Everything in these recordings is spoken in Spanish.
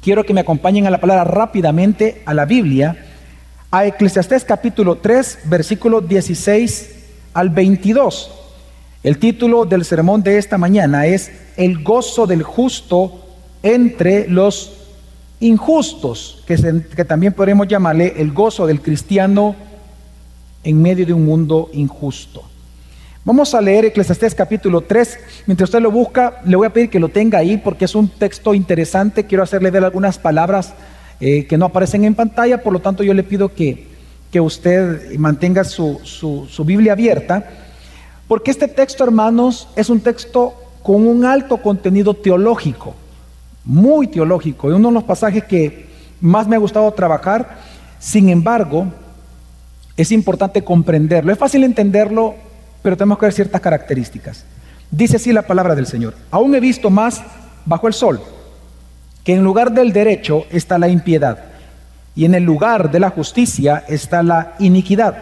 quiero que me acompañen a la palabra rápidamente a la Biblia, a Eclesiastés capítulo 3, versículo 16 al 22. El título del sermón de esta mañana es El gozo del justo entre los injustos, que, que también podemos llamarle el gozo del cristiano en medio de un mundo injusto. Vamos a leer Eclesiastés capítulo 3. Mientras usted lo busca, le voy a pedir que lo tenga ahí porque es un texto interesante. Quiero hacerle ver algunas palabras eh, que no aparecen en pantalla, por lo tanto yo le pido que, que usted mantenga su, su Biblia abierta, porque este texto, hermanos, es un texto con un alto contenido teológico, muy teológico, y uno de los pasajes que más me ha gustado trabajar. Sin embargo, es importante comprenderlo. Es fácil entenderlo pero tenemos que ver ciertas características. Dice así la palabra del Señor. Aún he visto más bajo el sol, que en lugar del derecho está la impiedad, y en el lugar de la justicia está la iniquidad.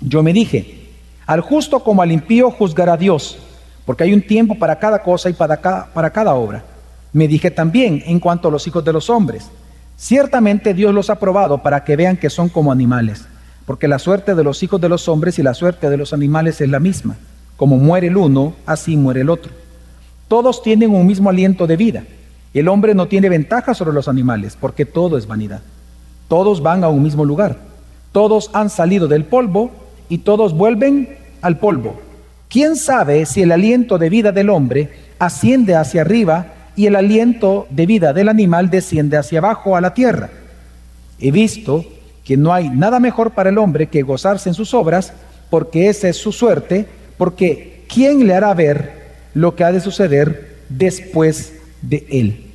Yo me dije, al justo como al impío juzgará Dios, porque hay un tiempo para cada cosa y para cada, para cada obra. Me dije también en cuanto a los hijos de los hombres, ciertamente Dios los ha probado para que vean que son como animales porque la suerte de los hijos de los hombres y la suerte de los animales es la misma. Como muere el uno, así muere el otro. Todos tienen un mismo aliento de vida. El hombre no tiene ventaja sobre los animales, porque todo es vanidad. Todos van a un mismo lugar. Todos han salido del polvo y todos vuelven al polvo. ¿Quién sabe si el aliento de vida del hombre asciende hacia arriba y el aliento de vida del animal desciende hacia abajo a la tierra? He visto que no hay nada mejor para el hombre que gozarse en sus obras, porque esa es su suerte, porque ¿quién le hará ver lo que ha de suceder después de él?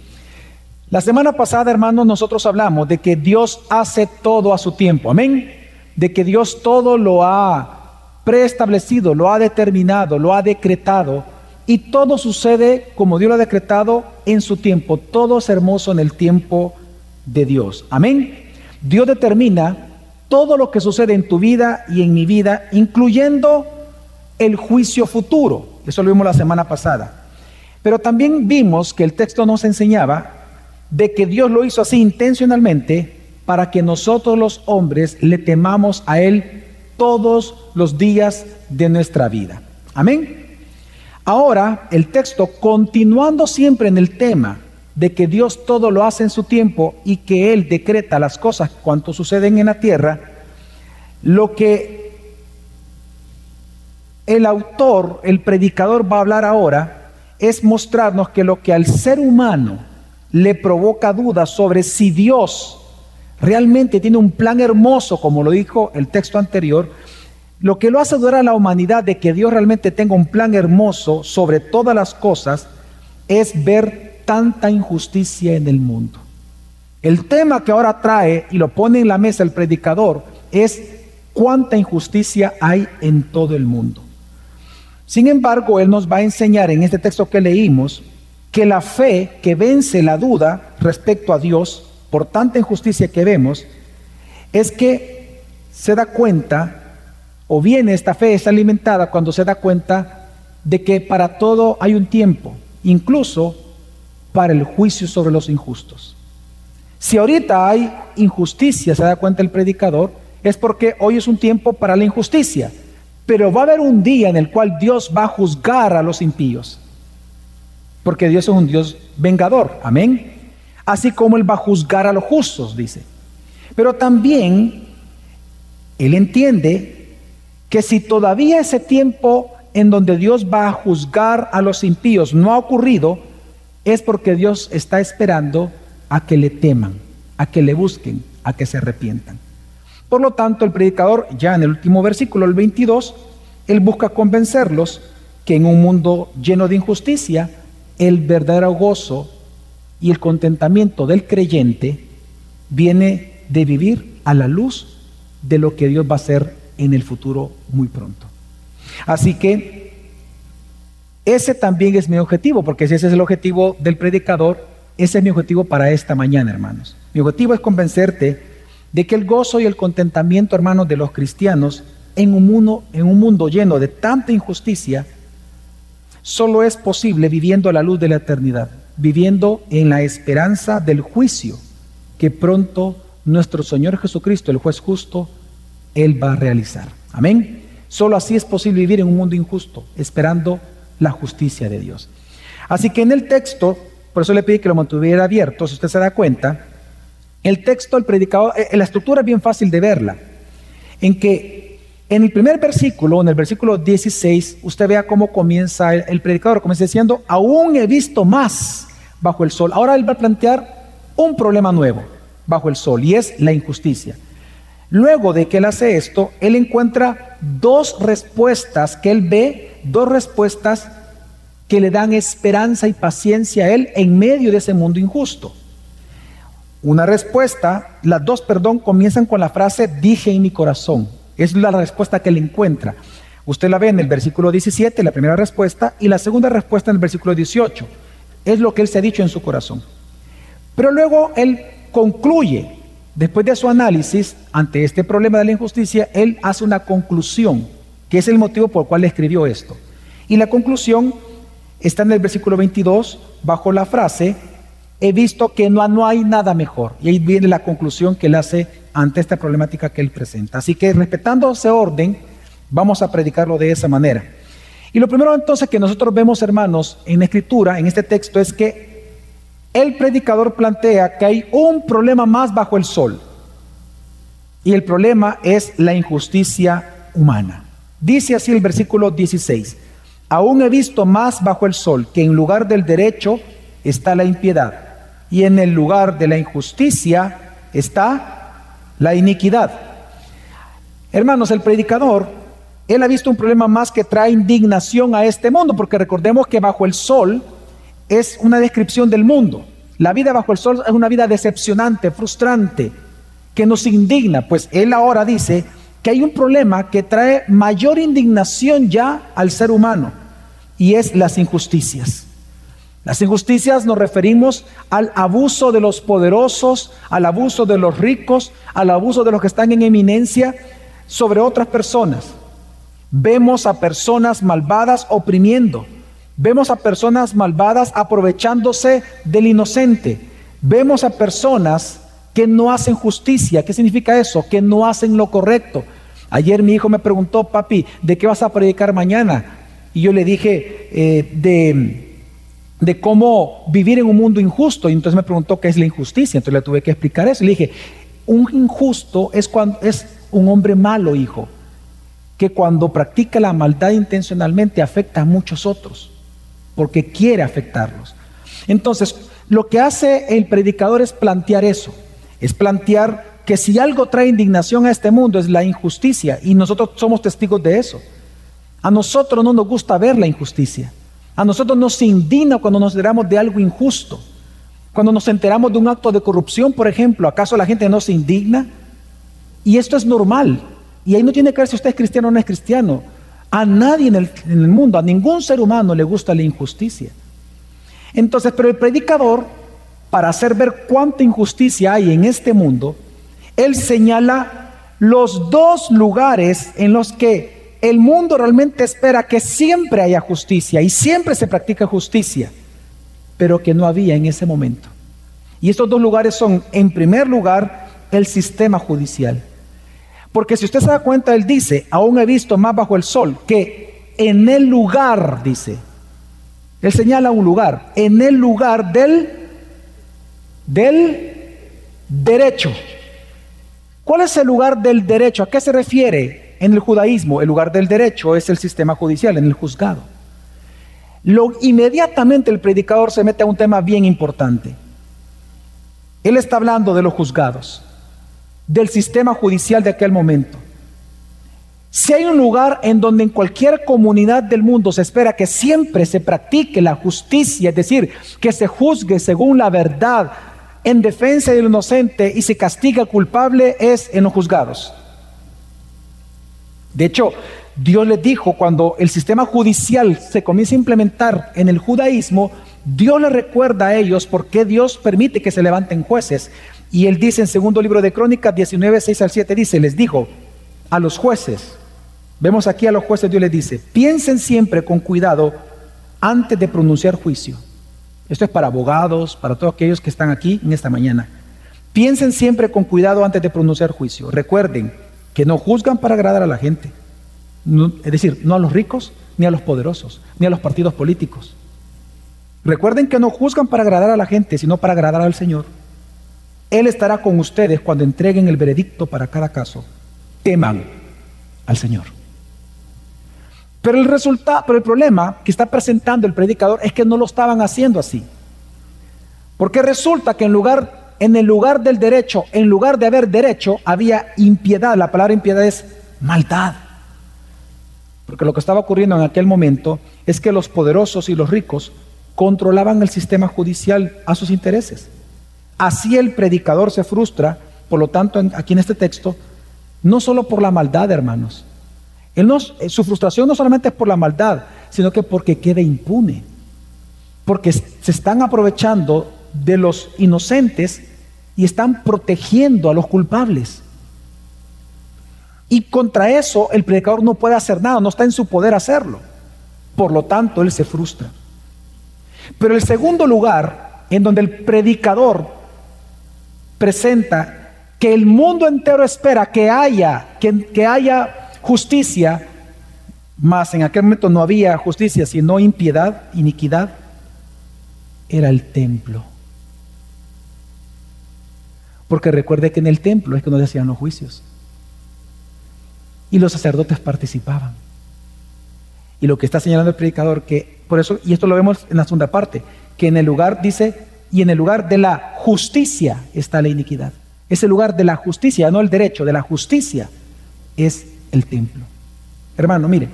La semana pasada, hermanos, nosotros hablamos de que Dios hace todo a su tiempo, amén, de que Dios todo lo ha preestablecido, lo ha determinado, lo ha decretado, y todo sucede como Dios lo ha decretado en su tiempo, todo es hermoso en el tiempo de Dios, amén. Dios determina todo lo que sucede en tu vida y en mi vida, incluyendo el juicio futuro. Eso lo vimos la semana pasada. Pero también vimos que el texto nos enseñaba de que Dios lo hizo así intencionalmente para que nosotros los hombres le temamos a Él todos los días de nuestra vida. Amén. Ahora, el texto, continuando siempre en el tema de que Dios todo lo hace en su tiempo y que Él decreta las cosas cuanto suceden en la tierra, lo que el autor, el predicador va a hablar ahora, es mostrarnos que lo que al ser humano le provoca dudas sobre si Dios realmente tiene un plan hermoso, como lo dijo el texto anterior, lo que lo hace dudar a la humanidad de que Dios realmente tenga un plan hermoso sobre todas las cosas, es ver tanta injusticia en el mundo. El tema que ahora trae y lo pone en la mesa el predicador es cuánta injusticia hay en todo el mundo. Sin embargo, él nos va a enseñar en este texto que leímos que la fe que vence la duda respecto a Dios por tanta injusticia que vemos es que se da cuenta o viene esta fe es alimentada cuando se da cuenta de que para todo hay un tiempo, incluso para el juicio sobre los injustos. Si ahorita hay injusticia, se da cuenta el predicador, es porque hoy es un tiempo para la injusticia. Pero va a haber un día en el cual Dios va a juzgar a los impíos. Porque Dios es un Dios vengador. Amén. Así como Él va a juzgar a los justos, dice. Pero también Él entiende que si todavía ese tiempo en donde Dios va a juzgar a los impíos no ha ocurrido, es porque Dios está esperando a que le teman, a que le busquen, a que se arrepientan. Por lo tanto, el predicador, ya en el último versículo, el 22, él busca convencerlos que en un mundo lleno de injusticia, el verdadero gozo y el contentamiento del creyente viene de vivir a la luz de lo que Dios va a hacer en el futuro muy pronto. Así que ese también es mi objetivo, porque si ese es el objetivo del predicador, ese es mi objetivo para esta mañana, hermanos. Mi objetivo es convencerte de que el gozo y el contentamiento, hermanos, de los cristianos en un mundo, en un mundo lleno de tanta injusticia, solo es posible viviendo a la luz de la eternidad. viviendo en la esperanza del juicio que pronto nuestro Señor Jesucristo, el juez justo, Él va a realizar. Amén. Solo así es posible vivir en un mundo injusto, esperando la justicia de Dios. Así que en el texto, por eso le pedí que lo mantuviera abierto, si usted se da cuenta, el texto, el predicador, eh, la estructura es bien fácil de verla, en que en el primer versículo, en el versículo 16, usted vea cómo comienza el, el predicador, comienza diciendo, aún he visto más bajo el sol. Ahora él va a plantear un problema nuevo bajo el sol y es la injusticia. Luego de que él hace esto, él encuentra dos respuestas que él ve, dos respuestas que le dan esperanza y paciencia a él en medio de ese mundo injusto. Una respuesta, las dos, perdón, comienzan con la frase dije en mi corazón. Es la respuesta que él encuentra. Usted la ve en el versículo 17, la primera respuesta, y la segunda respuesta en el versículo 18. Es lo que él se ha dicho en su corazón. Pero luego él concluye, después de su análisis ante este problema de la injusticia, él hace una conclusión, que es el motivo por el cual escribió esto. Y la conclusión está en el versículo 22, bajo la frase, he visto que no, no hay nada mejor. Y ahí viene la conclusión que él hace ante esta problemática que él presenta. Así que respetando ese orden, vamos a predicarlo de esa manera. Y lo primero entonces que nosotros vemos, hermanos, en la escritura, en este texto, es que el predicador plantea que hay un problema más bajo el sol. Y el problema es la injusticia humana. Dice así el versículo 16. Aún he visto más bajo el sol que en lugar del derecho está la impiedad y en el lugar de la injusticia está la iniquidad. Hermanos, el predicador, él ha visto un problema más que trae indignación a este mundo, porque recordemos que bajo el sol es una descripción del mundo. La vida bajo el sol es una vida decepcionante, frustrante, que nos indigna. Pues él ahora dice que hay un problema que trae mayor indignación ya al ser humano y es las injusticias. Las injusticias nos referimos al abuso de los poderosos, al abuso de los ricos, al abuso de los que están en eminencia sobre otras personas. Vemos a personas malvadas oprimiendo. Vemos a personas malvadas aprovechándose del inocente. Vemos a personas que no hacen justicia. ¿Qué significa eso? Que no hacen lo correcto. Ayer mi hijo me preguntó, papi, ¿de qué vas a predicar mañana? Y yo le dije eh, de, de, cómo vivir en un mundo injusto. Y entonces me preguntó qué es la injusticia. Entonces le tuve que explicar eso. Y le dije, un injusto es, cuando, es un hombre malo, hijo, que cuando practica la maldad intencionalmente afecta a muchos otros, porque quiere afectarlos. Entonces, lo que hace el predicador es plantear eso, es plantear que si algo trae indignación a este mundo es la injusticia, y nosotros somos testigos de eso. A nosotros no nos gusta ver la injusticia. A nosotros nos indigna cuando nos enteramos de algo injusto. Cuando nos enteramos de un acto de corrupción, por ejemplo, ¿acaso la gente no se indigna? Y esto es normal. Y ahí no tiene que ver si usted es cristiano o no es cristiano. A nadie en el, mundo, a ningún ser humano le gusta la injusticia. Entonces, pero el predicador, para hacer ver cuánta injusticia hay en este mundo, él señala los dos lugares en los que el mundo realmente espera que siempre haya justicia y siempre se practica justicia, pero que no había en ese momento. Y estos dos lugares son, en primer lugar, el sistema judicial. Porque si usted se da cuenta, él dice, aún he visto más bajo el sol, que en el lugar, dice, él señala un lugar, en el lugar del, del derecho. ¿Cuál es el lugar del derecho? ¿A qué se refiere? En el judaísmo, el lugar del derecho es el sistema judicial, en el juzgado. Lo, inmediatamente el predicador se mete a un tema bien importante. Él está hablando de los juzgados, del sistema judicial de aquel momento. Si hay un lugar en donde en cualquier comunidad del mundo se espera que siempre se practique la justicia, es decir, que se juzgue según la verdad en defensa del inocente y se castiga al culpable, es en los juzgados. De hecho, Dios les dijo, cuando el sistema judicial se comienza a implementar en el judaísmo, Dios les recuerda a ellos por qué Dios permite que se levanten jueces. Y él dice en segundo libro de Crónicas 19, 6 al 7, dice, les dijo a los jueces, vemos aquí a los jueces, Dios les dice, piensen siempre con cuidado antes de pronunciar juicio. Esto es para abogados, para todos aquellos que están aquí en esta mañana. Piensen siempre con cuidado antes de pronunciar juicio. Recuerden que no juzgan para agradar a la gente. es decir, no a los ricos, ni a los poderosos, ni a los partidos políticos. Recuerden que no juzgan para agradar a la gente, sino para agradar al Señor. Él estará con ustedes cuando entreguen el veredicto para cada caso. Teman al Señor. Pero el resultado, pero el problema que está presentando el predicador es que no lo estaban haciendo así. Porque resulta que en lugar en el lugar del derecho, en lugar de haber derecho, había impiedad. La palabra impiedad es maldad. Porque lo que estaba ocurriendo en aquel momento es que los poderosos y los ricos controlaban el sistema judicial a sus intereses. Así el predicador se frustra, por lo tanto, aquí en este texto, no solo por la maldad, hermanos, eh, su frustración no solamente es por la maldad, sino que porque queda impune. Porque se están aprovechando de los inocentes y están protegiendo a los culpables. Y contra eso el predicador no puede hacer nada, no está en su poder hacerlo. Por lo tanto, él se frustra. Pero el segundo lugar en donde el predicador presenta que el mundo entero espera que haya, que, que haya justicia, mas en aquel momento no había justicia, sino impiedad, iniquidad, era el templo. Porque recuerde que en el templo es que no hacían los juicios. Y los sacerdotes participaban. Y lo que está señalando el predicador, que por eso, y esto lo vemos en la segunda parte, que en el lugar dice, y en el lugar de la justicia está la iniquidad. Es el lugar de la justicia, no el derecho, de la justicia es el templo. Hermano, mire,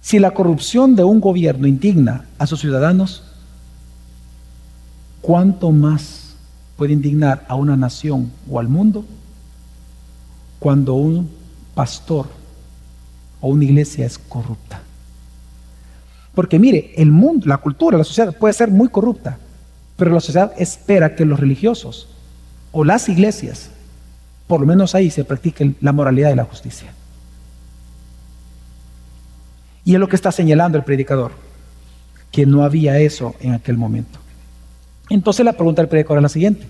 si la corrupción de un gobierno indigna a sus ciudadanos, ¿cuánto más puede indignar a una nación o al mundo cuando un pastor o una iglesia es corrupta? Porque mire, el mundo, la cultura, la sociedad puede ser muy corrupta, pero la sociedad espera que los religiosos o las iglesias, por lo menos ahí se practiquen la moralidad y la justicia. Y es lo que está señalando el predicador, que no había eso en aquel momento. Entonces la pregunta del predicador es la siguiente.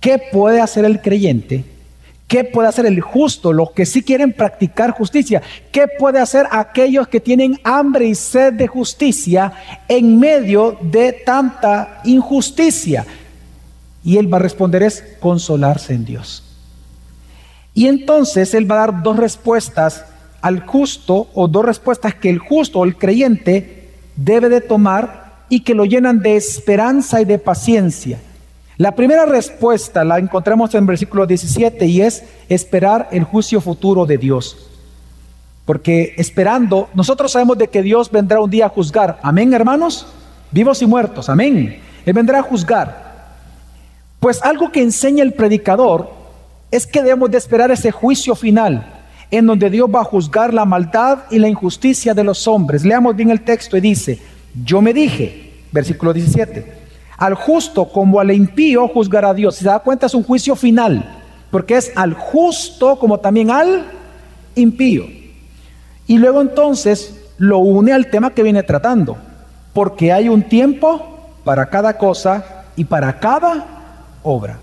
¿Qué puede hacer el creyente? ¿Qué puede hacer el justo, los que sí quieren practicar justicia? ¿Qué puede hacer aquellos que tienen hambre y sed de justicia en medio de tanta injusticia? Y él va a responder es consolarse en Dios. Y entonces él va a dar dos respuestas al justo o dos respuestas que el justo o el creyente debe de tomar y que lo llenan de esperanza y de paciencia. La primera respuesta la encontramos en versículo 17 y es esperar el juicio futuro de Dios. Porque esperando, nosotros sabemos de que Dios vendrá un día a juzgar. Amén, hermanos. Vivos y muertos. Amén. Él vendrá a juzgar. Pues algo que enseña el predicador es que debemos de esperar ese juicio final en donde Dios va a juzgar la maldad y la injusticia de los hombres. Leamos bien el texto y dice, yo me dije, versículo 17, al justo como al impío juzgará Dios. Si se da cuenta es un juicio final, porque es al justo como también al impío. Y luego entonces lo une al tema que viene tratando, porque hay un tiempo para cada cosa y para cada obra.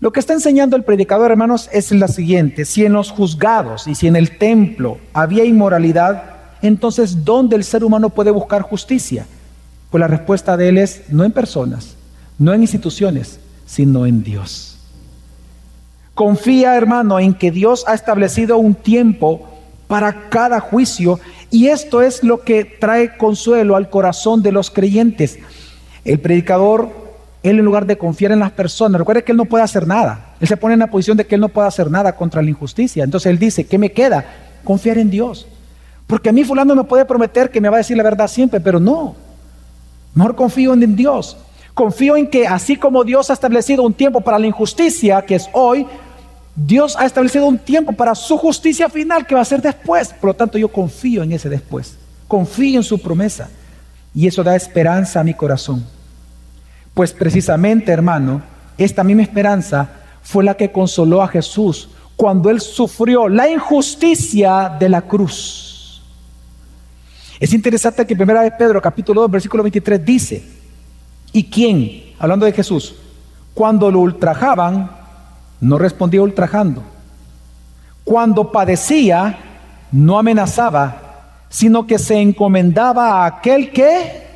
Lo que está enseñando el predicador, hermanos, es la siguiente. Si en los juzgados y si en el templo había inmoralidad, entonces ¿dónde el ser humano puede buscar justicia? Pues la respuesta de él es no en personas, no en instituciones, sino en Dios. Confía, hermano, en que Dios ha establecido un tiempo para cada juicio y esto es lo que trae consuelo al corazón de los creyentes. El predicador él en lugar de confiar en las personas, recuerde que él no puede hacer nada. Él se pone en la posición de que él no puede hacer nada contra la injusticia. Entonces él dice, ¿qué me queda? Confiar en Dios. Porque a mí fulano me puede prometer que me va a decir la verdad siempre, pero no. Mejor confío en Dios. Confío en que así como Dios ha establecido un tiempo para la injusticia, que es hoy, Dios ha establecido un tiempo para su justicia final, que va a ser después. Por lo tanto, yo confío en ese después. Confío en su promesa. Y eso da esperanza a mi corazón. Pues precisamente, hermano, esta misma esperanza fue la que consoló a Jesús cuando él sufrió la injusticia de la cruz. Es interesante que primera vez Pedro capítulo 2 versículo 23 dice, ¿y quién? Hablando de Jesús, cuando lo ultrajaban, no respondía ultrajando. Cuando padecía, no amenazaba, sino que se encomendaba a aquel que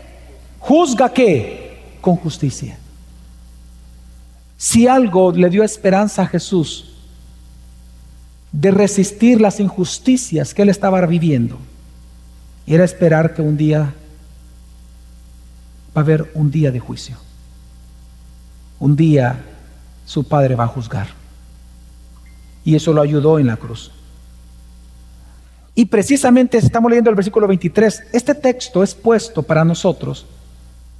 juzga que con justicia. Si algo le dio esperanza a Jesús de resistir las injusticias que él estaba viviendo, era esperar que un día va a haber un día de juicio. Un día su padre va a juzgar. Y eso lo ayudó en la cruz. Y precisamente estamos leyendo el versículo 23. Este texto es puesto para nosotros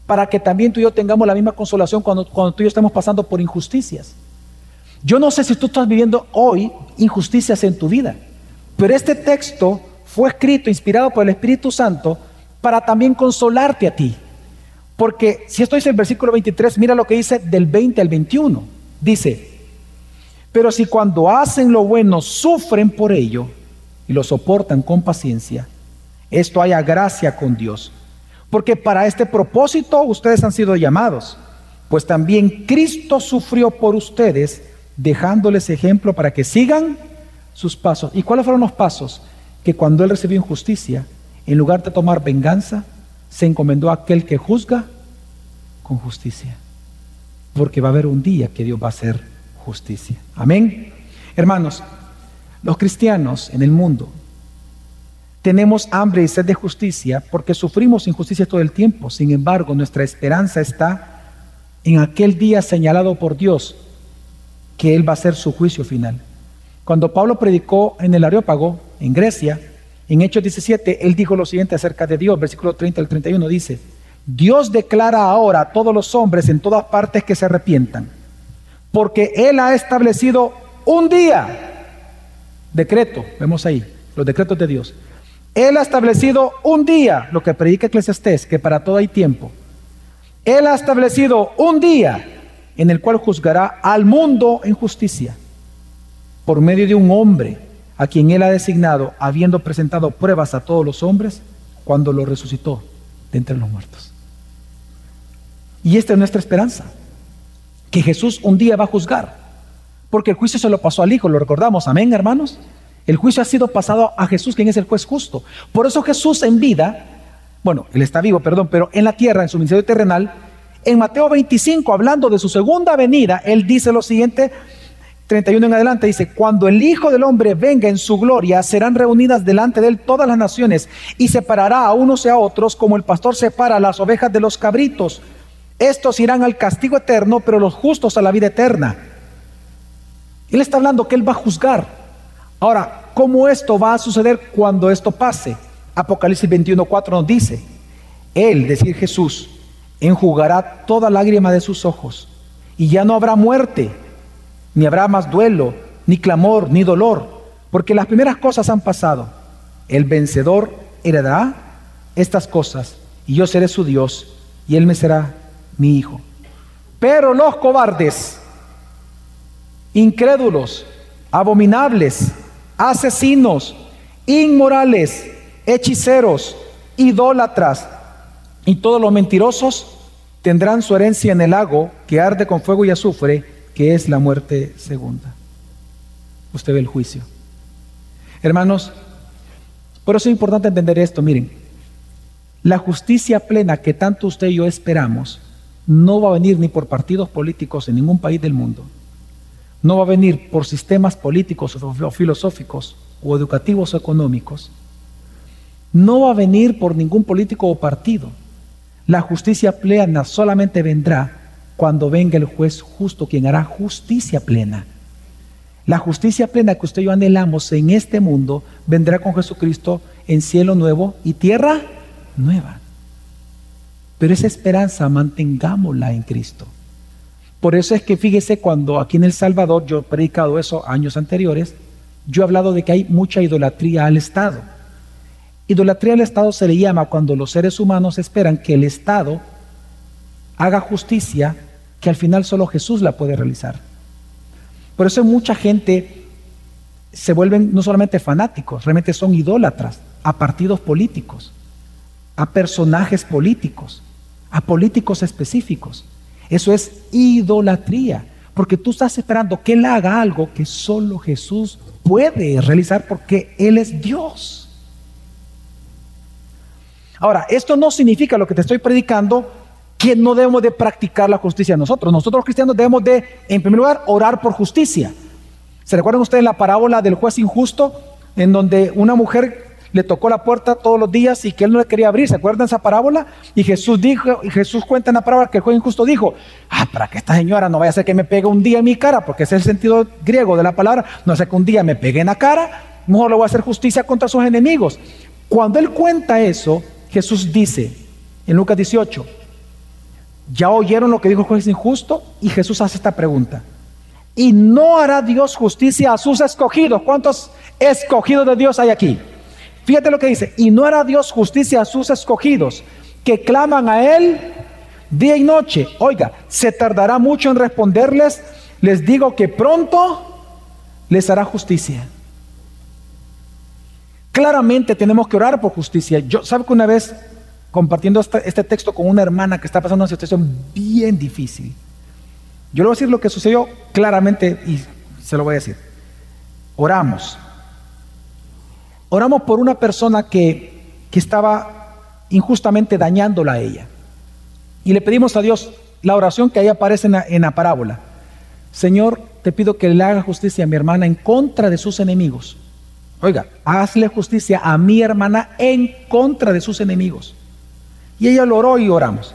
para que también tú y yo tengamos la misma consolación cuando, cuando tú y yo estamos pasando por injusticias. Yo no sé si tú estás viviendo hoy injusticias en tu vida, pero este texto fue escrito, inspirado por el Espíritu Santo, para también consolarte a ti. Porque si esto dice el versículo 23, mira lo que dice del 20 al 21. Dice, pero si cuando hacen lo bueno sufren por ello y lo soportan con paciencia, esto haya gracia con Dios porque para este propósito ustedes han sido llamados, pues también Cristo sufrió por ustedes, dejándoles ejemplo para que sigan sus pasos. ¿Y cuáles fueron los pasos? Que cuando él recibió injusticia, en lugar de tomar venganza, se encomendó a aquel que juzga con justicia. Porque va a haber un día que Dios va a hacer justicia. Amén. Hermanos, los cristianos en el mundo tenemos hambre y sed de justicia porque sufrimos injusticia todo el tiempo. Sin embargo, nuestra esperanza está en aquel día señalado por Dios, que Él va a hacer su juicio final. Cuando Pablo predicó en el Areópago, en Grecia, en Hechos 17, él dijo lo siguiente acerca de Dios, versículo 30 al 31 dice, Dios declara ahora a todos los hombres en todas partes que se arrepientan, porque Él ha establecido un día, decreto, vemos ahí, los decretos de Dios, él ha establecido un día, lo que predica Eclesiastés, que para todo hay tiempo. Él ha establecido un día en el cual juzgará al mundo en justicia por medio de un hombre a quien él ha designado, habiendo presentado pruebas a todos los hombres, cuando lo resucitó de entre los muertos. Y esta es nuestra esperanza, que Jesús un día va a juzgar, porque el juicio se lo pasó al Hijo, lo recordamos, amén hermanos. El juicio ha sido pasado a Jesús, quien es el juez justo. Por eso Jesús en vida, bueno, él está vivo, perdón, pero en la tierra, en su ministerio terrenal, en Mateo 25, hablando de su segunda venida, él dice lo siguiente, 31 en adelante, dice, cuando el Hijo del Hombre venga en su gloria, serán reunidas delante de él todas las naciones y separará a unos y a otros como el pastor separa las ovejas de los cabritos. Estos irán al castigo eterno, pero los justos a la vida eterna. Él está hablando que él va a juzgar. Ahora, cómo esto va a suceder cuando esto pase. Apocalipsis 21:4 nos dice, Él, decir Jesús, enjugará toda lágrima de sus ojos y ya no habrá muerte, ni habrá más duelo, ni clamor, ni dolor, porque las primeras cosas han pasado. El vencedor heredará estas cosas y yo seré su Dios y Él me será mi hijo. Pero los cobardes, incrédulos, abominables, asesinos, inmorales, hechiceros, idólatras y todos los mentirosos tendrán su herencia en el lago que arde con fuego y azufre, que es la muerte segunda. Usted ve el juicio. Hermanos, por eso es importante entender esto. Miren, la justicia plena que tanto usted y yo esperamos no va a venir ni por partidos políticos en ningún país del mundo no va a venir por sistemas políticos o filosóficos o educativos o económicos, no va a venir por ningún político o partido. La justicia plena solamente vendrá cuando venga el juez justo, quien hará justicia plena. La justicia plena que usted y yo anhelamos en este mundo vendrá con Jesucristo en cielo nuevo y tierra nueva. Pero esa esperanza mantengámosla en Cristo. Por eso es que fíjese cuando aquí en El Salvador, yo he predicado eso años anteriores, yo he hablado de que hay mucha idolatría al Estado. Idolatría al Estado se le llama cuando los seres humanos esperan que el Estado haga justicia que al final solo Jesús la puede realizar. Por eso mucha gente se vuelven no solamente fanáticos, realmente son idólatras a partidos políticos. a personajes políticos, a políticos específicos. Eso es idolatría, porque tú estás esperando que Él haga algo que solo Jesús puede realizar porque Él es Dios. Ahora, esto no significa lo que te estoy predicando que no debemos de practicar la justicia nosotros. Nosotros los cristianos debemos de, en primer lugar, orar por justicia. ¿Se recuerdan ustedes la parábola del juez injusto? En donde una mujer le tocó la puerta todos los días y que él no le quería abrir. ¿Se acuerdan esa parábola? Y Jesús dijo, y Jesús cuenta en la parábola que el juez injusto dijo, ah, para que esta señora no vaya a ser que me pegue un día en mi cara, porque ese es el sentido griego de la palabra, no sea que un día me pegue en la cara, mejor le voy a hacer justicia contra sus enemigos. Cuando él cuenta eso, Jesús dice en Lucas 18, ya oyeron lo que dijo el juez injusto y Jesús hace esta pregunta. ¿Y no hará Dios justicia a sus escogidos? ¿Cuántos escogidos de Dios hay aquí? Fíjate lo que dice. Y no hará Dios justicia a sus escogidos que claman a Él día y noche. Oiga, se tardará mucho en responderles. Les digo que pronto les hará justicia. Claramente tenemos que orar por justicia. Yo, ¿sabe que una vez compartiendo este, texto con una hermana que está pasando una situación bien difícil. Yo le voy a decir lo que sucedió claramente y se lo voy a decir. Oramos. Oramos por una persona que, que estaba injustamente dañándola a ella. Y le pedimos a Dios la oración que ahí aparece en la, en la parábola. Señor, te pido que le haga justicia a mi hermana en contra de sus enemigos. Oiga, hazle justicia a mi hermana en contra de sus enemigos. Y ella lo oró y oramos.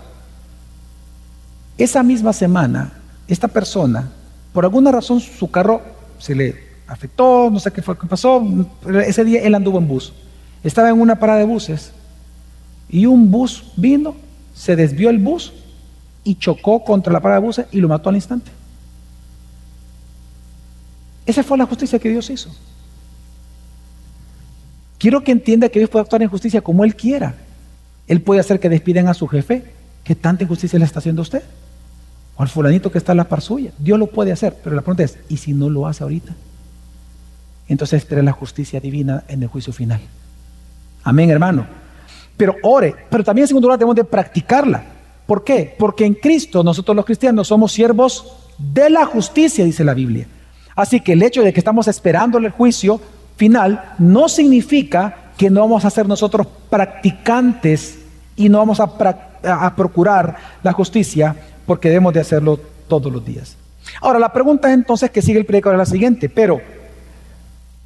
Esa misma semana, esta persona, por alguna razón su carro se le afectó, no sé qué fue que pasó, ese día él anduvo en bus. Estaba en una parada de buses y un bus vino, se desvió el bus y chocó contra la parada de buses y lo mató al instante. Esa fue la justicia que Dios hizo. Quiero que entienda que Dios puede actuar en justicia como Él quiera. Él puede hacer que despiden a su jefe, que tanta injusticia le está haciendo a usted. O al fulanito que está en la par suya. Dios lo puede hacer, pero la pregunta es, ¿y si no lo hace ahorita? Entonces espera la justicia divina en el juicio final. Amén, hermano. Pero ore, pero también en segundo lugar debemos de practicarla. ¿Por qué? Porque en Cristo nosotros los cristianos somos siervos de la justicia, dice la Biblia. Así que el hecho de que estamos esperando el juicio final no significa que no vamos a ser nosotros practicantes y no vamos a, procurar la justicia porque debemos de hacerlo todos los días. Ahora, la pregunta entonces que sigue el predicador es la siguiente, pero,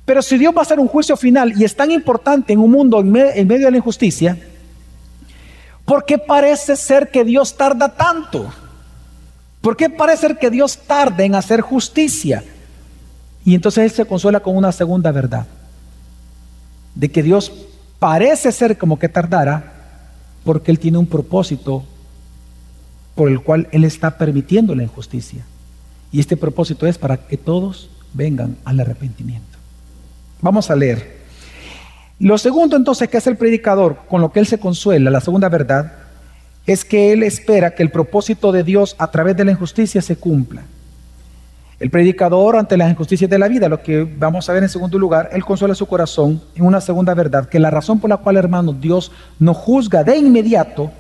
pero si Dios va a hacer un juicio final y es tan importante en un mundo en, en medio de la injusticia, ¿por qué parece ser que Dios tarda tanto? ¿Por qué parece ser que Dios tarda en hacer justicia? Y entonces Él se consuela con una segunda verdad de que Dios parece ser como que tardara porque Él tiene un propósito por el cual Él está permitiendo la injusticia. Y este propósito es para que todos vengan al arrepentimiento. Vamos a leer. Lo segundo entonces que hace el predicador, con lo que él se consuela, la segunda verdad, es que él espera que el propósito de Dios a través de la injusticia se cumpla. El predicador ante las injusticias de la vida, lo que vamos a ver en segundo lugar, él consuela su corazón en una segunda verdad, que la razón por la cual, hermano, Dios no juzga de inmediato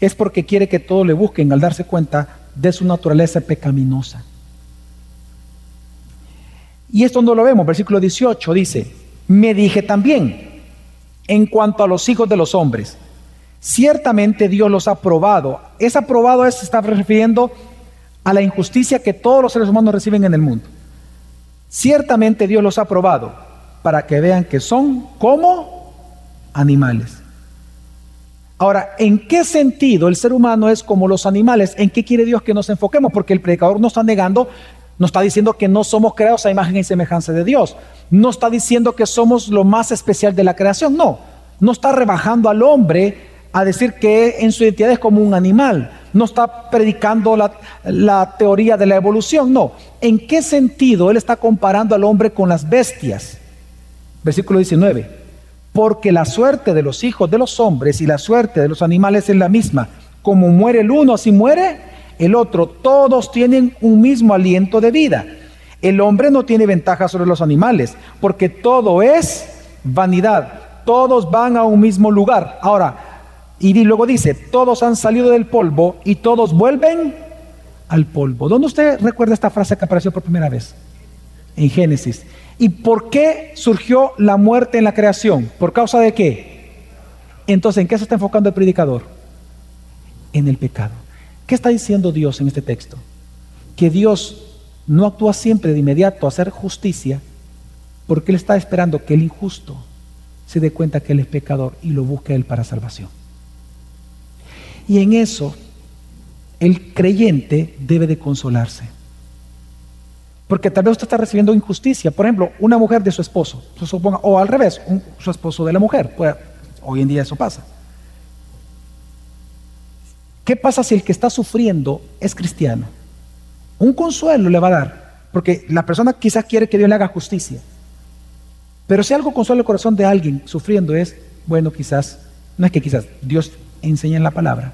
es porque quiere que todos le busquen al darse cuenta de su naturaleza pecaminosa. Y esto no lo vemos, versículo 18 dice, me dije también, en cuanto a los hijos de los hombres, ciertamente Dios los ha probado. Es aprobado, se está refiriendo a la injusticia que todos los seres humanos reciben en el mundo. Ciertamente Dios los ha probado para que vean que son como animales. Ahora, ¿en qué sentido el ser humano es como los animales? ¿En qué quiere Dios que nos enfoquemos? Porque el predicador nos está negando, nos está diciendo que no somos creados a imagen y semejanza de Dios. No está diciendo que somos lo más especial de la creación. No, no está rebajando al hombre a decir que en su identidad es como un animal no está predicando la, teoría de la evolución, no. ¿En qué sentido él está comparando al hombre con las bestias? Versículo 19. Porque la suerte de los hijos de los hombres y la suerte de los animales es la misma. Como muere el uno, así muere el otro. Todos tienen un mismo aliento de vida. El hombre no tiene ventaja sobre los animales, porque todo es vanidad. Todos van a un mismo lugar. Ahora, Y luego dice, todos han salido del polvo y todos vuelven al polvo. ¿Dónde usted recuerda esta frase que apareció por primera vez? En Génesis. ¿Y por qué surgió la muerte en la creación? ¿Por causa de qué? Entonces, ¿en qué se está enfocando el predicador? En el pecado. ¿Qué está diciendo Dios en este texto? Que Dios no actúa siempre de inmediato a hacer justicia porque Él está esperando que el injusto se dé cuenta que Él es pecador y lo busque a Él para salvación. Y en eso el creyente debe de consolarse. Porque tal vez usted está recibiendo injusticia. Por ejemplo, una mujer de su esposo, o al revés, su esposo de la mujer. Pues, hoy en día eso pasa. ¿Qué pasa si el que está sufriendo es cristiano? Un consuelo le va a dar, porque la persona quizás quiere que Dios le haga justicia. Pero si algo consuela el corazón de alguien sufriendo es, bueno, quizás, no es que quizás Dios enseña en la palabra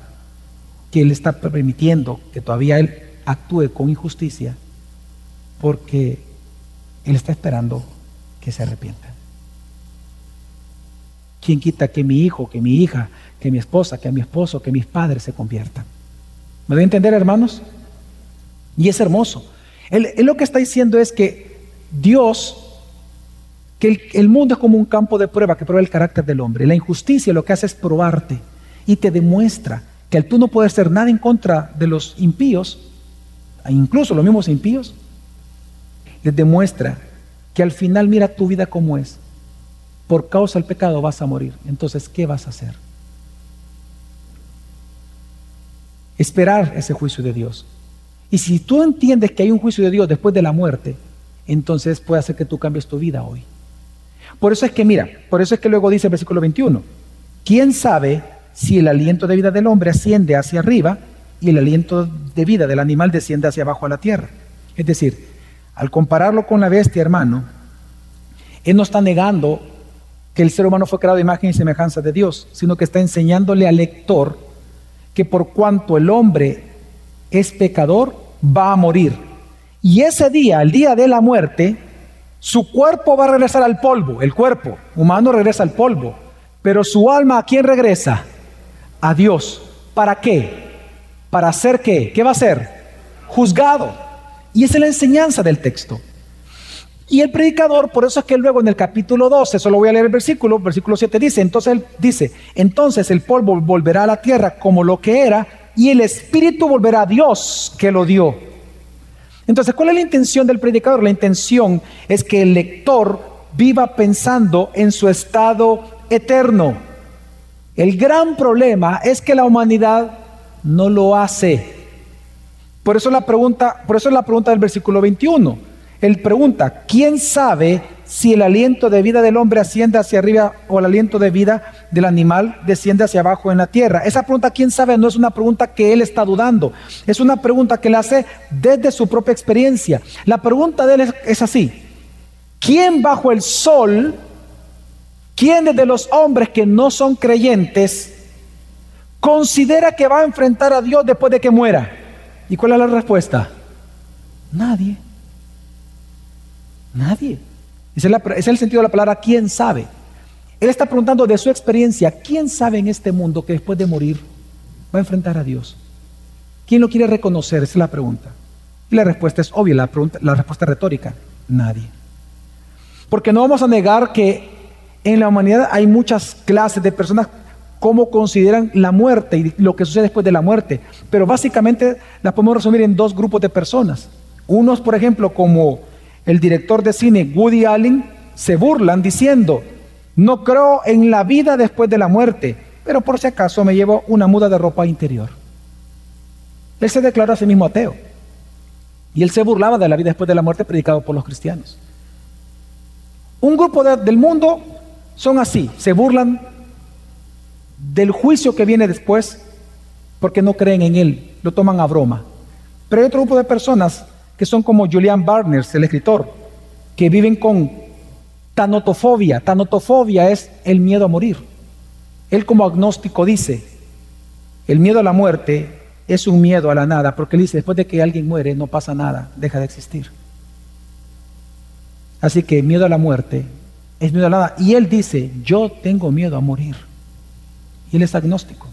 que Él está permitiendo que todavía Él actúe con injusticia porque Él está esperando que se arrepienta. ¿Quién quita que mi hijo, que mi hija, que mi esposa, que mi esposo, que mis padres se conviertan? ¿Me voy a entender, hermanos? Y es hermoso. Él, lo que está diciendo es que Dios que el, mundo es como un campo de prueba que prueba el carácter del hombre. La injusticia lo que hace es probarte y te demuestra que tú no puedes hacer nada en contra de los impíos, incluso los mismos impíos, les demuestra que al final mira tu vida como es. Por causa del pecado vas a morir. Entonces, ¿qué vas a hacer? Esperar ese juicio de Dios. Y si tú entiendes que hay un juicio de Dios después de la muerte, entonces puede hacer que tú cambies tu vida hoy. Por eso es que, mira, por eso es que luego dice el versículo 21, ¿quién sabe si el aliento de vida del hombre asciende hacia arriba y el aliento de vida del animal desciende hacia abajo a la tierra? Es decir, al compararlo con la bestia, hermano, él no está negando que el ser humano fue creado de imagen y semejanza de Dios, sino que está enseñándole al lector que por cuanto el hombre es pecador, va a morir. Y ese día, el día de la muerte, su cuerpo va a regresar al polvo, el cuerpo humano regresa al polvo, pero su alma a quién regresa? A Dios. ¿Para qué? ¿Para hacer qué? ¿Qué va a ser? Juzgado. Y esa es la enseñanza del texto. Y el predicador, por eso es que luego en el capítulo 12, solo voy a leer el versículo, versículo 7 dice, entonces él dice, entonces el polvo volverá a la tierra como lo que era y el espíritu volverá a Dios que lo dio. Entonces, ¿cuál es la intención del predicador? La intención es que el lector viva pensando en su estado eterno. El gran problema es que la humanidad no lo hace. Por eso la pregunta, por eso es la pregunta del versículo 21. Él pregunta, ¿quién sabe si el aliento de vida del hombre asciende hacia arriba o el aliento de vida del animal desciende hacia abajo en la tierra? Esa pregunta, ¿quién sabe? No es una pregunta que él está dudando, es una pregunta que él hace desde su propia experiencia. La pregunta de él es, así, ¿quién bajo el sol, quién de los hombres que no son creyentes, considera que va a enfrentar a Dios después de que muera? ¿Y cuál es la respuesta? Nadie. Nadie. Ese es, el sentido de la palabra quién sabe. Él está preguntando de su experiencia, ¿quién sabe en este mundo que después de morir va a enfrentar a Dios? ¿Quién lo quiere reconocer? Esa es la pregunta. Y la respuesta es obvia, la, la respuesta retórica, nadie. Porque no vamos a negar que en la humanidad hay muchas clases de personas cómo consideran la muerte y lo que sucede después de la muerte. Pero básicamente la podemos resumir en dos grupos de personas. Unos, por ejemplo, como el director de cine Woody Allen, se burlan diciendo, no creo en la vida después de la muerte, pero por si acaso me llevo una muda de ropa interior. Él se declaró a sí mismo ateo. Y él se burlaba de la vida después de la muerte predicado por los cristianos. Un grupo del mundo son así, se burlan del juicio que viene después porque no creen en él, lo toman a broma. Pero hay otro grupo de personas que son como Julian Barnes, el escritor, que viven con tanotofobia. Tanotofobia es el miedo a morir. Él como agnóstico dice, el miedo a la muerte es un miedo a la nada, porque él dice, después de que alguien muere no pasa nada, deja de existir. Así que miedo a la muerte es violada. Y él dice, yo tengo miedo a morir. Y él es agnóstico.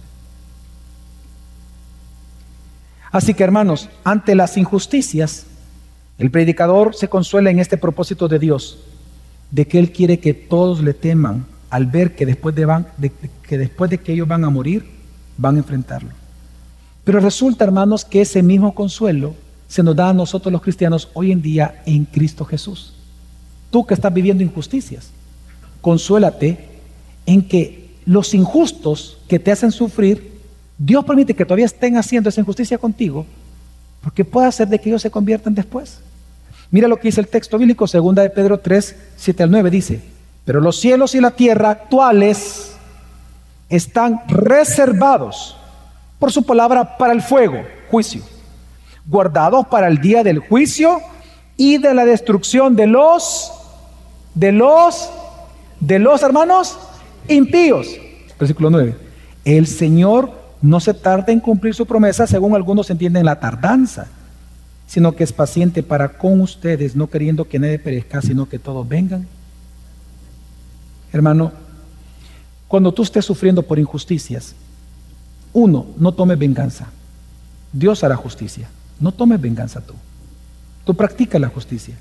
Así que hermanos, ante las injusticias, el predicador se consuela en este propósito de Dios, de que Él quiere que todos le teman al ver que después de, van, de, que, después de que ellos van a morir, van a enfrentarlo. Pero resulta, hermanos, que ese mismo consuelo se nos da a nosotros los cristianos hoy en día en Cristo Jesús. Tú que estás viviendo injusticias, consuélate en que los injustos que te hacen sufrir, Dios permite que todavía estén haciendo esa injusticia contigo, porque puede hacer de que ellos se conviertan después. Mira lo que dice el texto bíblico, segunda de Pedro 3, 7 al 9, dice, pero los cielos y la tierra actuales están reservados por su palabra para el fuego, juicio, guardados para el día del juicio y de la destrucción de los, de los, de los hermanos impíos. Versículo 9. El Señor no se tarda en cumplir su promesa, según algunos entienden la tardanza, sino que es paciente para con ustedes, no queriendo que nadie perezca, sino que todos vengan. Hermano, cuando tú estés sufriendo por injusticias, uno, no tome venganza. Dios hará justicia. No tomes venganza tú. Tú practica la justicia.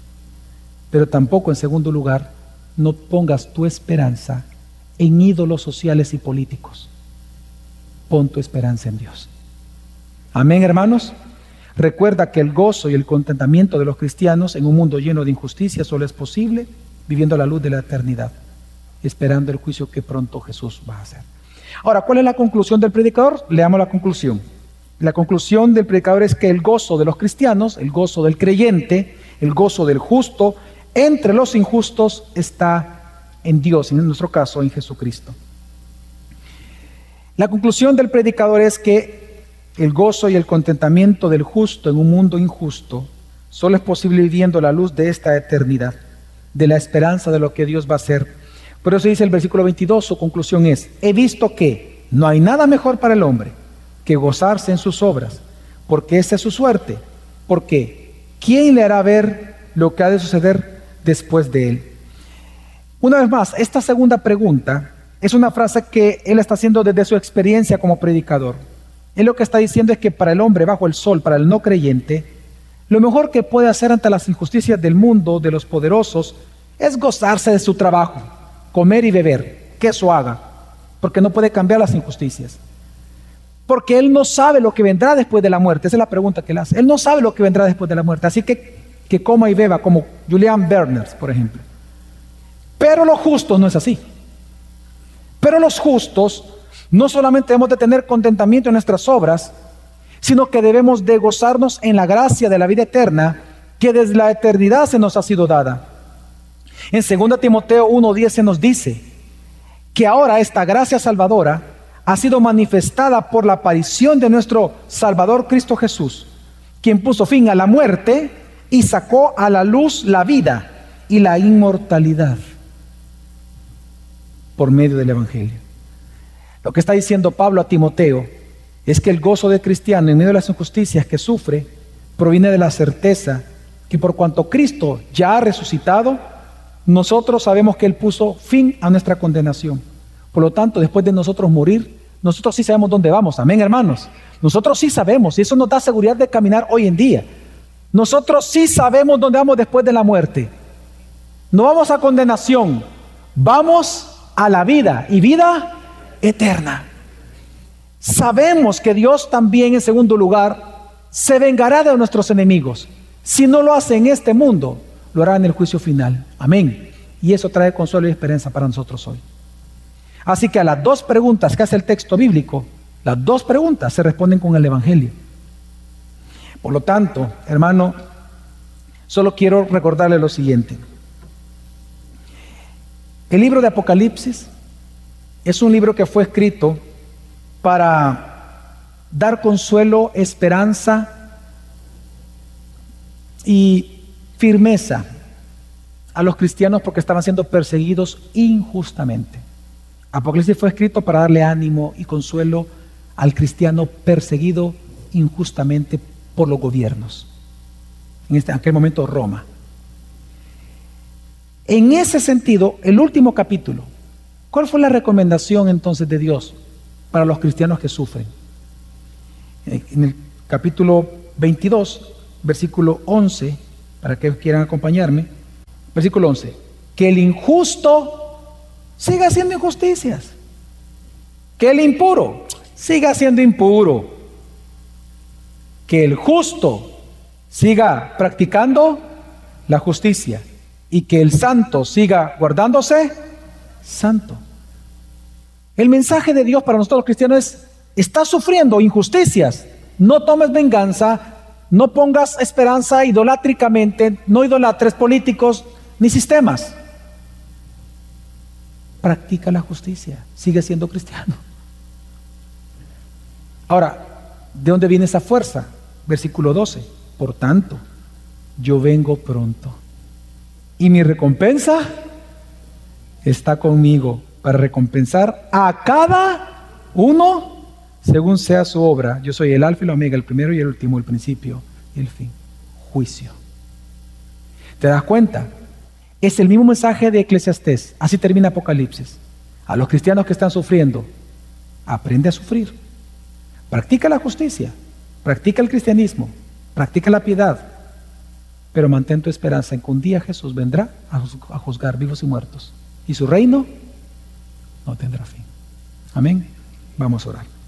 Pero tampoco, en segundo lugar, no pongas tu esperanza en ídolos sociales y políticos. Pon tu esperanza en Dios. Amén, hermanos. Recuerda que el gozo y el contentamiento de los cristianos en un mundo lleno de injusticia solo es posible viviendo la luz de la eternidad, esperando el juicio que pronto Jesús va a hacer. Ahora, ¿cuál es la conclusión del predicador? Leamos la conclusión. La conclusión del predicador es que el gozo de los cristianos, el gozo del creyente, el gozo del justo, entre los injustos está en Dios, en nuestro caso en Jesucristo. La conclusión del predicador es que el gozo y el contentamiento del justo en un mundo injusto solo es posible viviendo la luz de esta eternidad, de la esperanza de lo que Dios va a hacer. Por eso dice el versículo 22, su conclusión es, he visto que no hay nada mejor para el hombre que gozarse en sus obras, porque esa es su suerte. Porque ¿quién le hará ver lo que ha de suceder después de él? Una vez más, esta segunda pregunta es una frase que él está haciendo desde su experiencia como predicador. Él lo que está diciendo es que para el hombre bajo el sol, para el no creyente, lo mejor que puede hacer ante las injusticias del mundo, de los poderosos, es gozarse de su trabajo, comer y beber, que eso haga, porque no puede cambiar las injusticias porque él no sabe lo que vendrá después de la muerte. Esa es la pregunta que él hace. Él no sabe lo que vendrá después de la muerte. Así que que coma y beba, como Julian Berners, por ejemplo. Pero los justos no es así. Pero los justos no solamente debemos de tener contentamiento en nuestras obras, sino que debemos de gozarnos en la gracia de la vida eterna que desde la eternidad se nos ha sido dada. En 2 Timoteo 1.10 se nos dice que ahora esta gracia salvadora ha sido manifestada por la aparición de nuestro Salvador Cristo Jesús, quien puso fin a la muerte y sacó a la luz la vida y la inmortalidad por medio del Evangelio. Lo que está diciendo Pablo a Timoteo es que el gozo del cristiano en medio de las injusticias que sufre proviene de la certeza que por cuanto Cristo ya ha resucitado, nosotros sabemos que Él puso fin a nuestra condenación. Por lo tanto, después de nosotros morir, nosotros sí sabemos dónde vamos. Amén, hermanos. Nosotros sí sabemos y eso nos da seguridad de caminar hoy en día. Nosotros sí sabemos dónde vamos después de la muerte. No vamos a condenación, vamos a la vida y vida eterna. Sabemos que Dios también, en segundo lugar, se vengará de nuestros enemigos. Si no lo hace en este mundo, lo hará en el juicio final. Amén. Y eso trae consuelo y esperanza para nosotros hoy. Así que a las dos preguntas que hace el texto bíblico, las dos preguntas se responden con el Evangelio. Por lo tanto, hermano, solo quiero recordarle lo siguiente. El libro de Apocalipsis es un libro que fue escrito para dar consuelo, esperanza y firmeza a los cristianos porque estaban siendo perseguidos injustamente. Apocalipsis fue escrito para darle ánimo y consuelo al cristiano perseguido injustamente por los gobiernos. En, este, aquel momento Roma. En ese sentido, el último capítulo, ¿cuál fue la recomendación entonces de Dios para los cristianos que sufren? En el capítulo 22, versículo 11, para que quieran acompañarme. Versículo 11. Que el injusto siga haciendo injusticias. Que el impuro siga siendo impuro. Que el justo siga practicando la justicia. Y que el santo siga guardándose santo. El mensaje de Dios para nosotros los cristianos es, estás sufriendo injusticias, no tomes venganza, no pongas esperanza idolátricamente, no idolatres políticos ni sistemas. Practica la justicia, sigue siendo cristiano. Ahora, ¿de dónde viene esa fuerza? Versículo 12. Por tanto, yo vengo pronto. Y mi recompensa está conmigo para recompensar a cada uno según sea su obra. Yo soy el alfa y el omega, el primero y el último, el principio y el fin. Juicio. ¿Te das cuenta? Es el mismo mensaje de Eclesiastés. Así termina Apocalipsis. A los cristianos que están sufriendo, aprende a sufrir. Practica la justicia, practica el cristianismo, practica la piedad, pero mantén tu esperanza en que un día Jesús vendrá a juzgar vivos y muertos y su reino no tendrá fin. Amén. Vamos a orar.